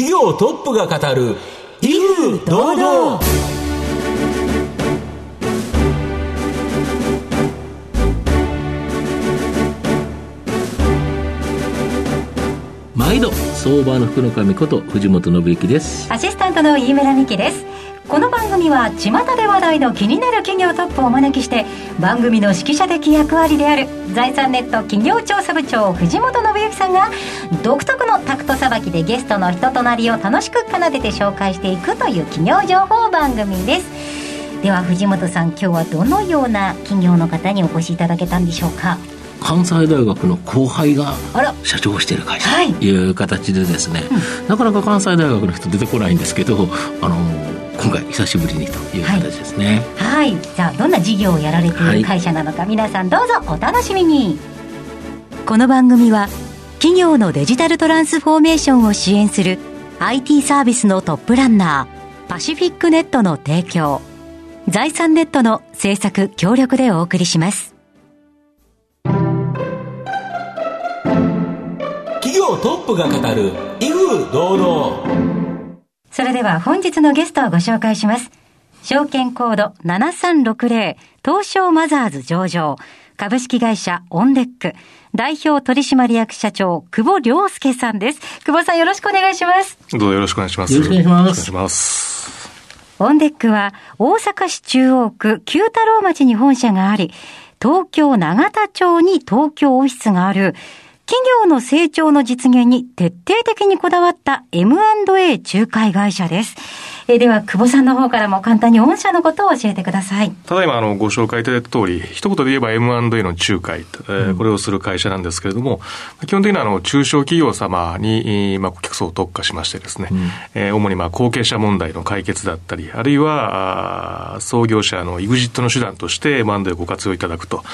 企業トップが語る威風堂々。毎度相場の福の神こと藤本信之です。アシスタントの飯村美希ですこの番組は巷で話題の気になる企業トップをお招きして番組の指揮者的役割である財産ネット企業調査部長藤本信之さんが独特のタクトさばきでゲストの人となりを楽しく奏でて紹介していくという企業情報番組です。では藤本さん今日はどのような企業の方にお越しいただけたんでしょうか？関西大学の後輩が社長をしている会社はい。という形でですね、なかなか関西大学の人出てこないんですけどあの今回久しぶりにという形ですね、はい。じゃあどんな事業をやられている会社なのか、皆さんどうぞお楽しみに。この番組は企業のデジタルトランスフォーメーションを支援する IT サービスのトップランナーパシフィックネットの提供財産ネットの制作協力でお送りします。企業トップが語る威風堂々。それでは本日のゲストをご紹介します。証券コード7360東証マザーズ上場株式会社オンデック代表取締役社長久保良介さんです。久保さんよろしくお願いします。どうぞよろしくお願いします。よろしくお願いしますよろしくお願いします。オンデックは大阪市中央区九太郎町に本社があり、東京長田町に東京オフィスがある企業の成長の実現に徹底的にこだわった M&A 仲介会社です。えーでは、久保さんの方からも簡単に御社のことを教えてください。ただいまあのご紹介いただいた通り、一言で言えば M&A の仲介、えーこれをする会社なんですけれども、基本的にはあの中小企業様に、えーまあ、顧客層を特化しましてですね、えー主にまあ後継者問題の解決だったり、あるいはあー創業者の EXIT の手段として M&A をご活用いただくと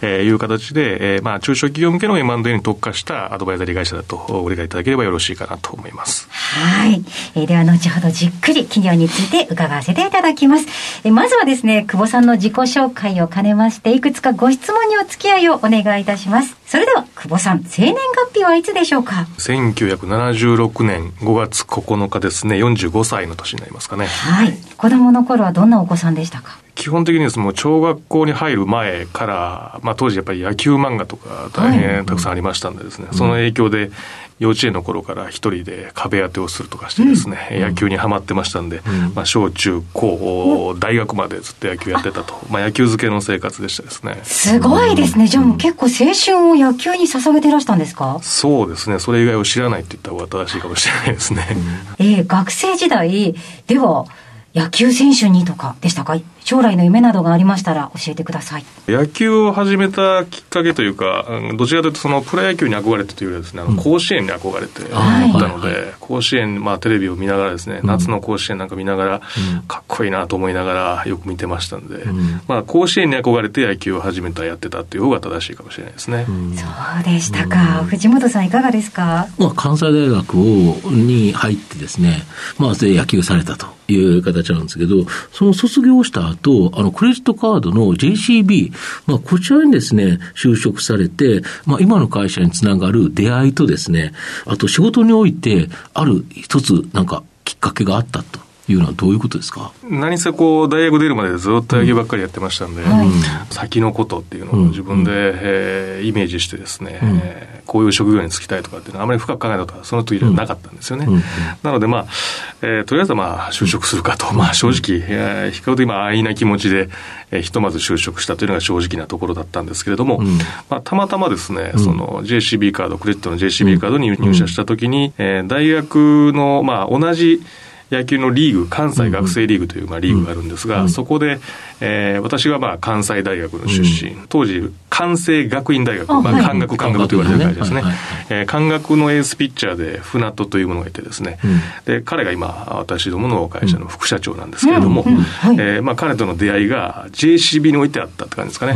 えーいう形で、えーまあ中小企業向けの M&A に特化したアドバイザリー会社だとご理解いただければよろしいかなと思います。はい。えーでは、後ほどじっくり企業について伺わせていただきます。えーまずはですね、久保さんの自己紹介を兼ねまして、いくつかご質問にお付き合いをお願いいたします。それでは、久保さん、生年月日はいつでしょうか？1976年5月9日ですね、45歳の年になりますかね。はい。子供の頃はどんなお子さんでしたか？基本的にですねもう小学校に入る前から、まあ当時やっぱり野球漫画とか大変たくさんありましたんでですね、その影響で幼稚園の頃から一人で壁当てをするとかしてですね、野球にはまってましたんで、まあ小中高、大学までずっと野球やってたと、まあ野球漬けの生活でしたですね。すごいですね。じゃあもう結構青春を野球に捧げてらしたんですか？そうですね、それ以外を知らないって言った方が正しいかもしれないですね。えー学生時代では野球選手にとかでしたか？将来の夢などがありましたら教えてください。野球を始めたきっかけというか、うんどちらかというとそのプロ野球に憧れてというよりはですね、あの甲子園に憧れていはい。たので、甲子園、まあテレビを見ながらですね、夏の甲子園なんか見ながら、かっこいいなと思いながらよく見てましたんで、まあ甲子園に憧れて野球を始めた、やってたっていう方が正しいかもしれないですね。そうでしたか。藤本さんいかがですか？まあ、関西大学をに入ってですね、まあ、で野球されたという形なんですけど、その卒業した後、あの、クレジットカードの JCB、まあ、こちらにですね、就職されて、まあ、今の会社につながる出会いとですね、あと仕事において、ある一つ、なんか、きっかけがあったというのはどういうことですか？何せこう、大学出るまでずっと野球ばっかりやってましたんで、先のことっていうのを自分で、えーイメージしてですね、えーこういう職業に就きたいとかっていうのはあまり深く考えたことはその時ではなかったんですよね。なのでまあ、えーとりあえずはまあ就職するかと、まあ正直、えー比較的まあ安易な気持ちで、えーひとまず就職したというのが正直なところだったんですけれども、まあたまたまですね、その JCB カード、クレジットの JCB カードに入社した時に、えー大学のまあ同じ野球のリーグ、関西学生リーグというまあリーグがあるんですが、そこで、えー私がまあ関西大学の出身、当時、関西学院大学、まあ、はい。関学、関学と言われてる会社ですね。えー関学のエースピッチャーで、船戸というものがいてですね、で、彼が今、私どもの会社の副社長なんですけれども、彼との出会いが JCB に置いてあったって感じですかね。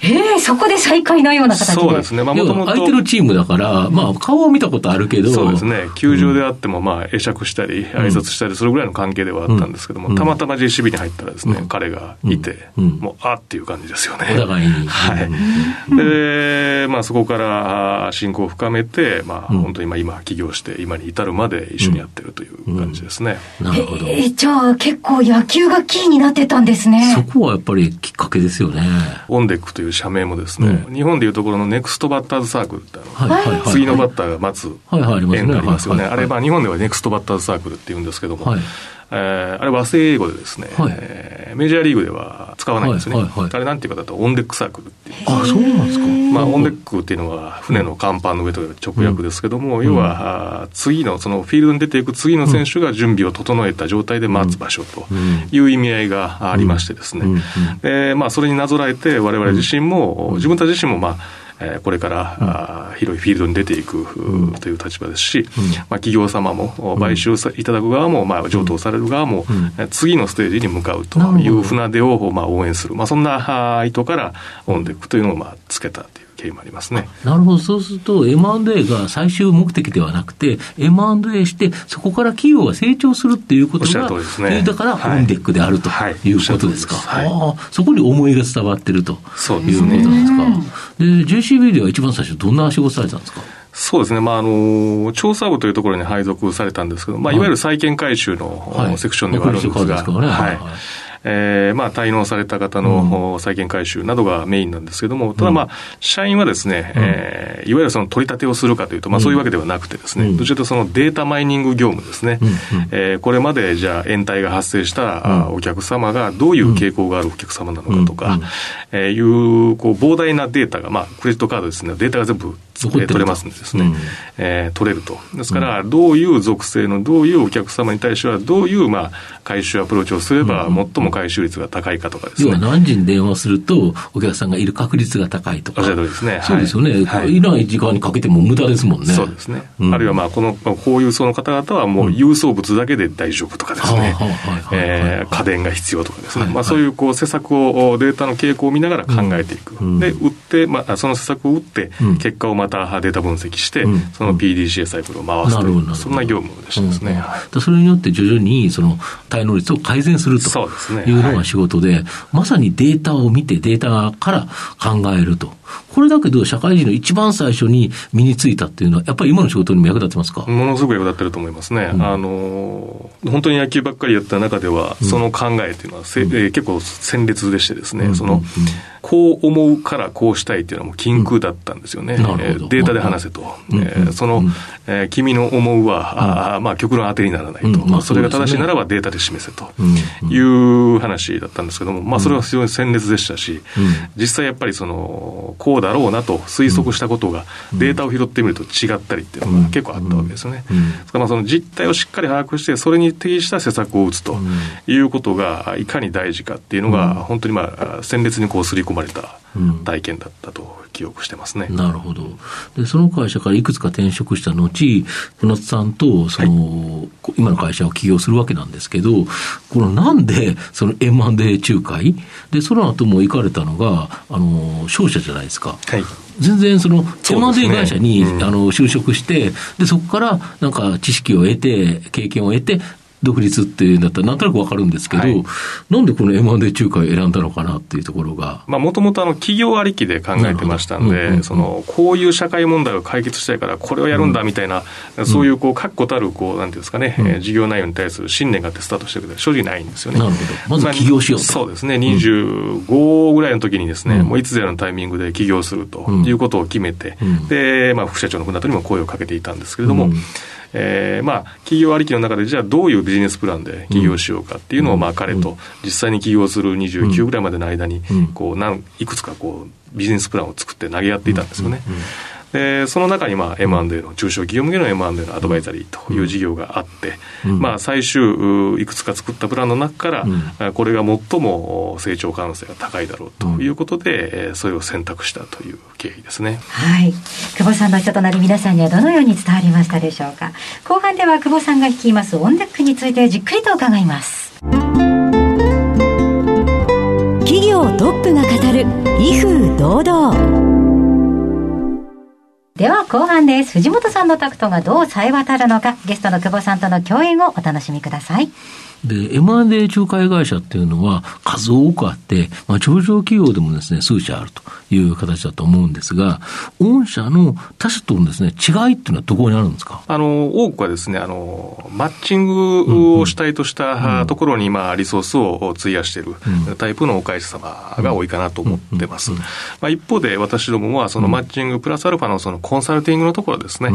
ええそこで再会のような形で。そうですね。まあ、も要ともと。は相手のチームだから、まあ、顔を見たことあるけど、そうですね。球場であっても、まあ、会釈したり、挨拶拶したりするぐらいの関係ではあったんですけども、うんたまたま JCB に入ったらですね、うん彼がいて、うんもう、あっていう感じですよね。お互いに。はいうんで、まあ、そこからあー親交を深めて、まあ、うん本当に今、今、起業して、今に至るまで一緒にやってるという感じですね。なるほど。えーじゃあ結構野球がキーになってたんですね。そこはやっぱりきっかけですよね。オンデックという社名もですね、日本でいうところのネクストバッターズサークルってあの、はいはいはい。次のバッターが待つはいはい、ありますね。円がありますよね。あれ、まあ、日本ではネクストバッターズサークルって言うんですけども、はいえーあれ和製英語でですね、はいえーメジャーリーグでは使わないんですよね。はいはいはいあれなんていうかだと、オンデックサークルっていう。あ、そうなんですか。まあ、オンデックっていうのは船の甲板の上という直訳ですけども、要は、あー次の、そのフィールドに出ていく次の選手が準備を整えた状態で待つ場所という意味合いがありましてですねうんうん。で、まあ、それになぞらえて、我々自身も、自分たち自身も、まあ、えーこれから、あー広いフィールドに出ていく、という立場ですし、まあ、企業様も、買収さいただく側も、まあ、上等される側も、えー次のステージに向かうという船出を、まあ、応援する。まあ、そんな意図から、オンデックというのを、まあ、つけたという経緯もありますね。なるほど。そうすると M&A が最終目的ではなくて、M&A して、そこから企業が成長するっていうことが、ね。だからはい。オンデックであるとはい。いうことですか。おっしゃる通りです。ああそこに思いが伝わってるとそういうことですねなんですか。で、JCB では一番最初どんな仕事されたんですか？そうですね、まああの、調査部というところに配属されたんですけど、まあ、い。わゆる債券回収の、はい。セクションではあるんですが、はい。はいえーまあ、滞納された方の、債券回収などがメインなんですけども、ただまあ、社員はですね、えーいわゆるその取り立てをするかというと、まあ、そういうわけではなくてですね、うん。どちらかというとそのデータマイニング業務ですね、えーこれまでじゃあ、延滞が発生した、あお客様がどういう傾向があるお客様なのかとか、えーいう、こう、膨大なデータが、まあ、クレジットカードですね、データが全部、取れますんでですね、うんえー取れると。ですから、どういう属性の、どういうお客様に対しては、どういう、まあ、回収アプローチをすれば、最も回収率が高いかとかです要はね。何時に電話すると、お客さんがいる確率が高いとか。おっしゃる通りですねはいそうですよね。はいい、ない時間にかけても無駄ですもんね。そうですね。うんあるいは、まあ、この、こういう層の方々はもう郵送物だけで大丈夫とかですね家電が必要とかですね。はいまあ、そういう、こう、施策を、データの傾向を見ながら考えていく。うんで、売って、まあ、その施策を打ってうん、結果をまたデータ分析してうん、その PDCA サイクルを回すという、そんな業務でしたですね。それによって徐々にその滞納率を改善するというのが仕事で、まさにデータを見て、データから考えると。これだけど、社会人の一番最初に身についたっていうのは、やっぱり今の仕事にも役立ってますか、ものすごく役立ってると思いますね。うん。あのー、本当に野球ばっかりやった中では、その考えというのはせ、えー結構鮮烈でしてですね、うん。その、こう思うからこうしたいっていうのはもう禁句だったんですよね。うん。えーデータで話せと。うん。えーその、うん。えー君の思うは、あーまあ極論当てにならないと。うん。まあまあそれが正しいならばデータで示せと。うん。いう話だったんですけども、まあそれは非常に鮮烈でしたし、うん。実際やっぱりその、こうだろうなと推測したことが、データを拾ってみると違ったりっていうのが結構あったわけですよね。うん。ですからまあその実態をしっかり把握して、それに適した施策を打つということが、いかに大事かっていうのが、本当にまあ、鮮烈にこう刷り込まれたうん。体験だったと記憶してますね。なるほど。で、その会社からいくつか転職した後、船津さんと、その、こ今の会社を起業するわけなんですけど、このなんで、その M&A 仲介？で、その後も行かれたのが、あの、商社じゃないですか。はい。全然その M&A 会社に、うんあの就職して、で、そこからなんか知識を得て、経験を得て、独立っていうんだったらなんとなくわかるんですけど、はい。なんでこの M&A 仲介を選んだのかなっていうところが。まあ、もともとあの、企業ありきで考えてましたんで、うんうんうんその、こういう社会問題を解決したいから、これをやるんだみたいな、そういう、こう、確固たる、こう、なんていうんですかね、うん。えー事業内容に対する信念があってスタートしてるけど、正直ないんですよね。なるほど。まず起業しようと。そうですね、25ぐらいの時にですね、うん。もういつぞやのタイミングで起業するとうんいうことを決めて、うん。で、まあ、副社長の船戸にも声をかけていたんですけれども、うんえーまあ、企業ありきの中で、じゃあどういうビジネスプランで起業しようかっていうのを、うんまあ、彼と実際に起業する29ぐらいまでの間にうん、こう、なんいくつかこう、ビジネスプランを作って投げ合っていたんですよね。でその中に、まあ、M&A の、中小企業向けの M&A のアドバイザリーという事業があって、うんまあ、最終、ういくつか作ったプランの中から、うんあこれが最も成長可能性が高いだろうということで、えーそれを選択したという経緯ですね。はい。久保さんの人となり皆さんにはどのように伝わりましたでしょうか。後半では久保さんが率いますオンデックについてじっくりと伺います。企業トップが語る威風堂々では後半です。藤本さんのタクトがどう冴え渡るのか、ゲストの久保さんとの共演をお楽しみください。で、M&A 仲介会社っていうのは数多くあって、まあ、上場企業でもですね、数社あるという形だと思うんですが、御社の他社とのですね、違いっていうのはどこにあるんですか？あの、多くはですね、あの、マッチングを主体としたところに、まあ、リソースを費やしているタイプのお会社様が多いかなと思ってます。まあ、一方で、私どもは、そのマッチングプラスアルファのそのコンサルティングのところですね、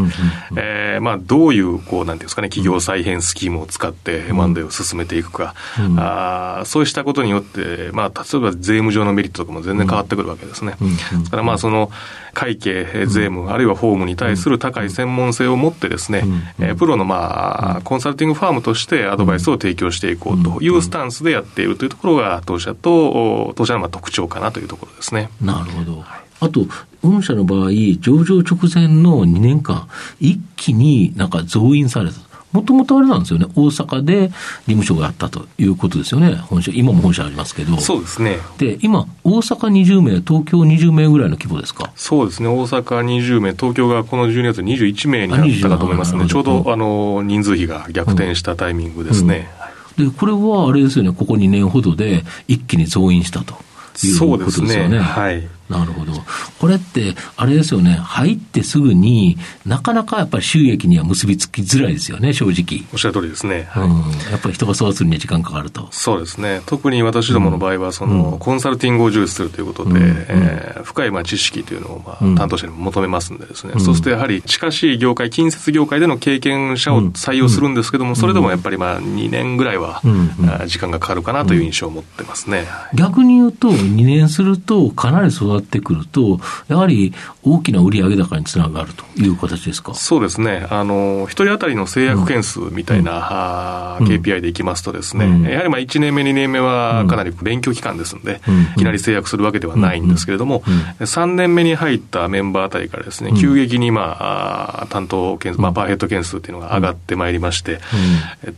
えーまあ、どういう、こう、なんていうんですかね、企業再編スキームを使って M&A を進めていくか、あーそうしたことによって、まあ、例えば税務上のメリットとかも全然変わってくるわけですね。ですから、まあ、その、会計、えー税務、あるいは法務に対する高い専門性を持ってですね、えープロの、まあ、コンサルティングファームとしてアドバイスを提供していこうというスタンスでやっているというところが、当社と、お当社のまあ特徴かなというところですね。なるほど。あと、御社の場合、上場直前の2年間、一気になんか増員された。もともとあれなんですよね、大阪で事務所があったということですよね、本社、今も本社ありますけど。そうですね。で、今、大阪20名、東京20名ぐらいの規模ですか？そうですね、大阪20名、東京がこの12月21名になったかと思いますので、ちょうど、あの人数比が逆転したタイミングですね。で、これはあれですよね、ここ2年ほどで一気に増員したというそうことでね。ですすよね。はい。なるほど。これって、あれですよね、入ってすぐになかなかやっぱり収益には結びつきづらいですよね、正直。おっしゃる通りですね。はい。うん、やっぱり人が育つには時間かかると。そうですね。特に私どもの場合は、その、コンサルティングを重視するということで、うん。えー深いまあ知識というのを、まあうん。担当者にも求めますんでですね、うん。そうするとやはり近しい業界、近接業界での経験者を採用するんですけども、それでもやっぱりまあ2年ぐらいは、時間がかかるかなという印象を持ってますね。逆に言うと、2年すると、かなり育ってくると、やはり大きな売上高につながるという形ですか？そうですね。あの、一人当たりの制約件数みたいな、あー KPI でいきますとですね、うん。やはりまあ1年目、2年目はかなり勉強期間ですので、うん。いきなり制約するわけではないんですけれども、3年目に入ったメンバーあたりからですね、急激にまあ、担当件数、まあ、パーヘッド件数っていうのが上がってまいりまして、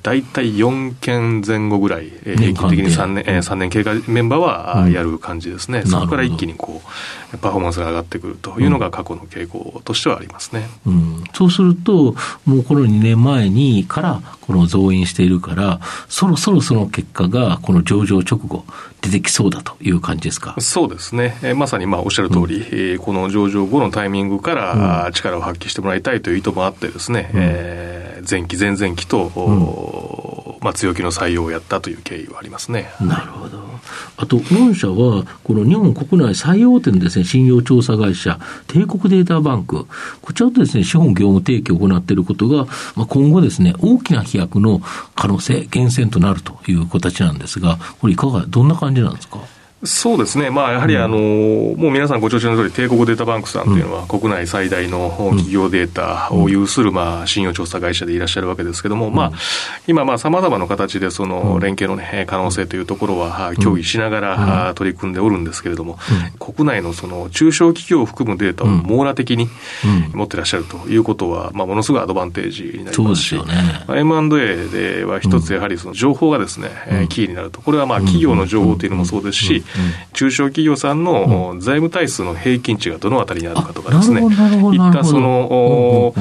大体4件前後ぐらい、平均的に3年、えー3年経過メンバーはやる感じですね。んそこから一気にこう、パフォーマンスが上がってくるというのが過去の傾向としてはありますね。うん、そうすると、もうこの2年前にからこの増員しているから、そろそろその結果がこの上場直後出てきそうだという感じですか？そうですね、えーまさにまあおっしゃる通り、えーこの上場後のタイミングから、力を発揮してもらいたいという意図もあってですね、えー前期、前々期と、おーまあ、強気の採用をやったという経緯はありますね。なるほど。あと、御社は、この日本国内最大手のですね、信用調査会社、帝国データバンク、こちらとですね、資本業務提供を行っていることが、まあ、今後ですね、大きな飛躍の可能性、源泉となるという形なんですが、これいかが、どんな感じなんですか？そうですね、まあ、やはりあの、もう皆さんご承知の通り、帝国データバンクさんというのは、国内最大の企業データを有する、まあ、信用調査会社でいらっしゃるわけですけれども、まあ、今、まあ、様々な形で、その、連携のね、可能性というところは、協議しながら、取り組んでおるんですけれども、国内のその、中小企業を含むデータを網羅的に持ってらっしゃるということは、まあ、ものすごいアドバンテージになります。し、ね。まあ M&A では一つやはりその情報がですね、えーキーになると。これはまあ企業の情報というのもそうですし、中小企業さんの財務体数の平均値がどのあたりにあるかとかですね、いったその、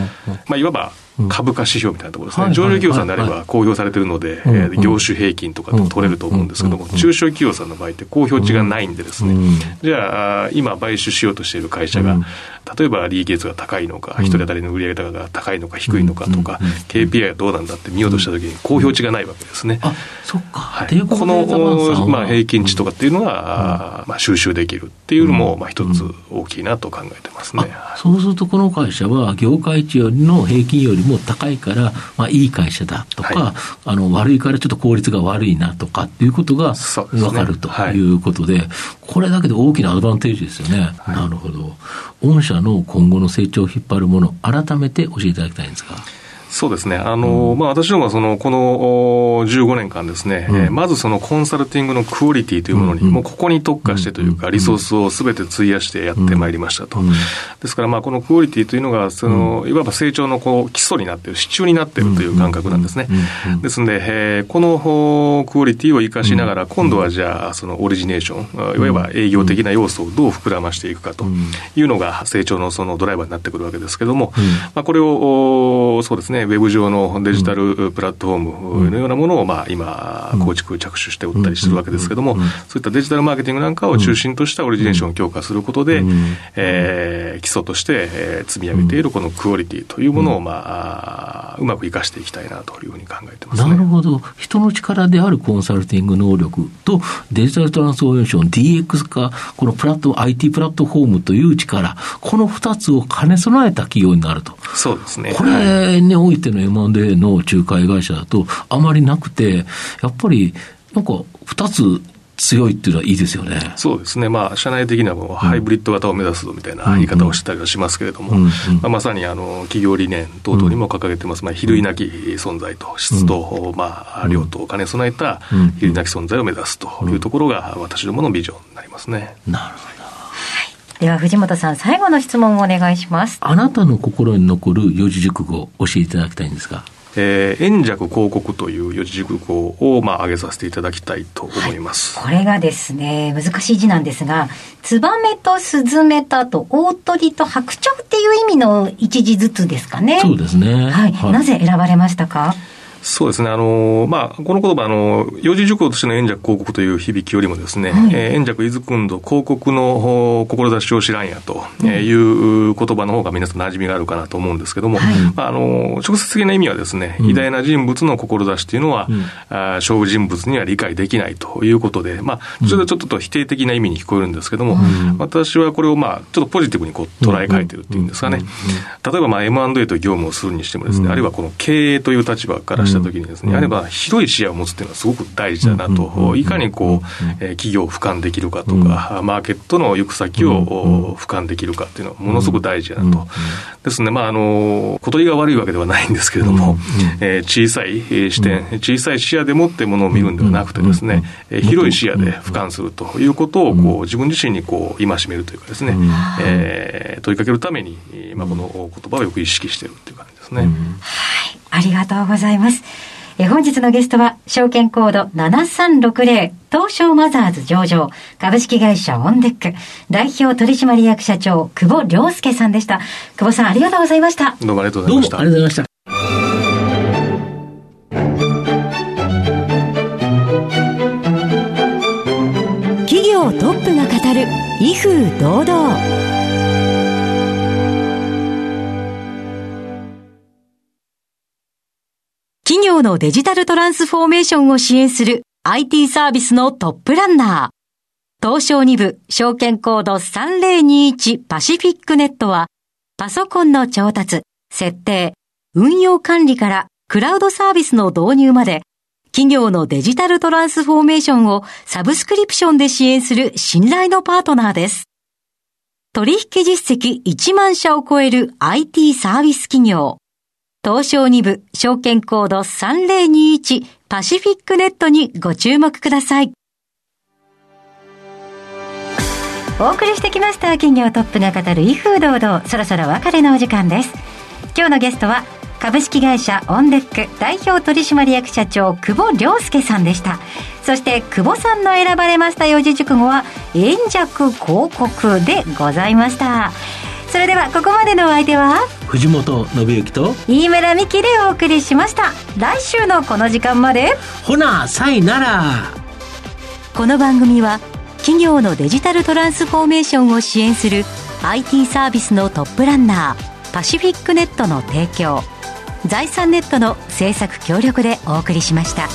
まあいわば株価指標みたいなところですね。はい上場企業さんであれば公表されているので、業種平均とかって取れると思うんですけども、うん中小企業さんの場合って公表値がないんでですね、うん。じゃあ、今買収しようとしている会社が、うん例えば利益率が高いのか、一人当たりの売上高が高いのか低いのかとか、KPI がどうなんだって見ようとしたときに公表値がないわけですね。あ、そっか。はい、この、はまあ、平均値とかっていうのが、まあ、収集できるっていうのも、まあ、一つ大きいなと考えてますね。あそうするとこの会社は業界値よりの平均よりも高いから、まあ、いい会社だとか、はいあの悪いからちょっと効率が悪いなとかっていうことが分かるとはいいうことで、これだけで大きなアドバンテージですよね。なるほど。御社の今後の成長を引っ張るもの、改めて教えていただきたいんですか？そうですね。あの、うん、まあ、私どもはその、この15年間ですね、うん、えー、まずそのコンサルティングのクオリティというものに、うん、もうここに特化してというか、リソースをすべて費やしてやってまいりましたと。ですから、まあ、このクオリティというのが、その、いわば成長のこう基礎になっている、支柱になっているという感覚なんですね。ですので、えー、このクオリティを生かしながら、今度はじゃあ、そのオリジネーション、いわば営業的な要素をどう膨らましていくかというのが、成長のそのドライバーになってくるわけですけれども、まあ、これを、そうですね、ウェブ上のデジタルプラットフォームのようなものを、まあ、今、構築、着手して売ったりしてるわけですけれども、そういったデジタルマーケティングなんかを中心としたオリジネーションを強化することで、えー、基礎として、えー、積み上げているこのクオリティというものを、まあ、うまく生かしていきたいなというふうに考えてます、ね、なるほど。人の力であるコンサルティング能力とデジタルトランスフォーメーション、DX 化、このプラット、IT プラットフォームという力、この二つを兼ね備えた企業になると。そうですね。これにおいての M&A の仲介会社だとあまりなくて、やっぱりなんか二つ強いっていうのはいいですよね。そうですね。まあ、社内的にはもうハイブリッド型を目指すぞみたいな言い方をしたりはしますけれども、まあ、まさにあの、企業理念等々にも掲げてます、まあ、比類なき存在と、質と、まあ、量とお金備えた比類なき存在を目指すというところが、私どものビジョンになりますね。なるほど。では藤本さん最後の質問をお願いしますあなたの心に残る四字熟語教えていただきたいんですがえー、円弱広告という四字熟語を、まあ、挙げさせていただきたいと思います、はい、これがですね、難しい字なんですが、ツバメとスズメとあと大鳥と白鳥っていう意味の一字ずつですかね。そうですね。はい。はい、なぜ選ばれましたか？そうですね。あの、まあ、この言葉、あの、四字熟語としての円弱広告という響きよりもですね、はい、えー、円弱伊豆君度広告の志を知らんやという言葉の方が皆さん馴染みがあるかなと思うんですけども、はい、まあ、あの、直接的な意味はですね、偉大な人物の志というのは、うん、あ勝負人物には理解できないということで、まあ、それでちょっと否定的な意味に聞こえるんですけども、うん、私はこれをまあ、ちょっとポジティブにこう捉え替えてるっていうんですかね。例えばまあ M&A という業務をするにしてもですね、あるいはこの経営という立場からしたときにですね、やれば広い視野を持つっていうのはすごく大事だなと、いかにこう、え企業を俯瞰できるかとか、マーケットの行く先を俯瞰できるかっていうのはものすごく大事だなと。ですね、まあ、あの、小鳥が悪いわけではないんですけれども、え小さい視点、小さい視野でもってものを見るんではなくてですね、え広い視野で俯瞰するということを、こう、自分自身にこう、戒めるというかですね、え問いかけるために、まあ、この言葉をよく意識しているという感じですね。はい、ありがとうございます。え本日のゲストは、証券コード7360、東証マザーズ上場、株式会社オンデック、代表取締役社長、久保良介さんでした。久保さん、ありがとうございました。どうもありがとうございました。ありがとうございました。企業トップが語る、威風堂々。業のデジタルトランスフォーメーションを支援する IT サービスのトップランナー。東証2部証券コード3021パシフィックネットはパソコンの調達、設定、運用管理からクラウドサービスの導入まで企業のデジタルトランスフォーメーションをサブスクリプションで支援する信頼のパートナーです。取引実績1万社を超える IT サービス企業。東証2部証券コード3021パシフィックネットにご注目ください。お送りしてきました企業トップが語る威風堂々。そろそろ別れのお時間です。今日のゲストは株式会社オンデック代表取締役社長久保良介さんでした。そして久保さんの選ばれました四字熟語は円弱広告でございました。それではここまでのお相手は？藤本信之と飯村美希でお送りしました。来週のこの時間まで。ほなさいなら。この番組は企業のデジタルトランスフォーメーションを支援する IT サービスのトップランナーパシフィックネットの提供財産ネットの制作協力でお送りしました。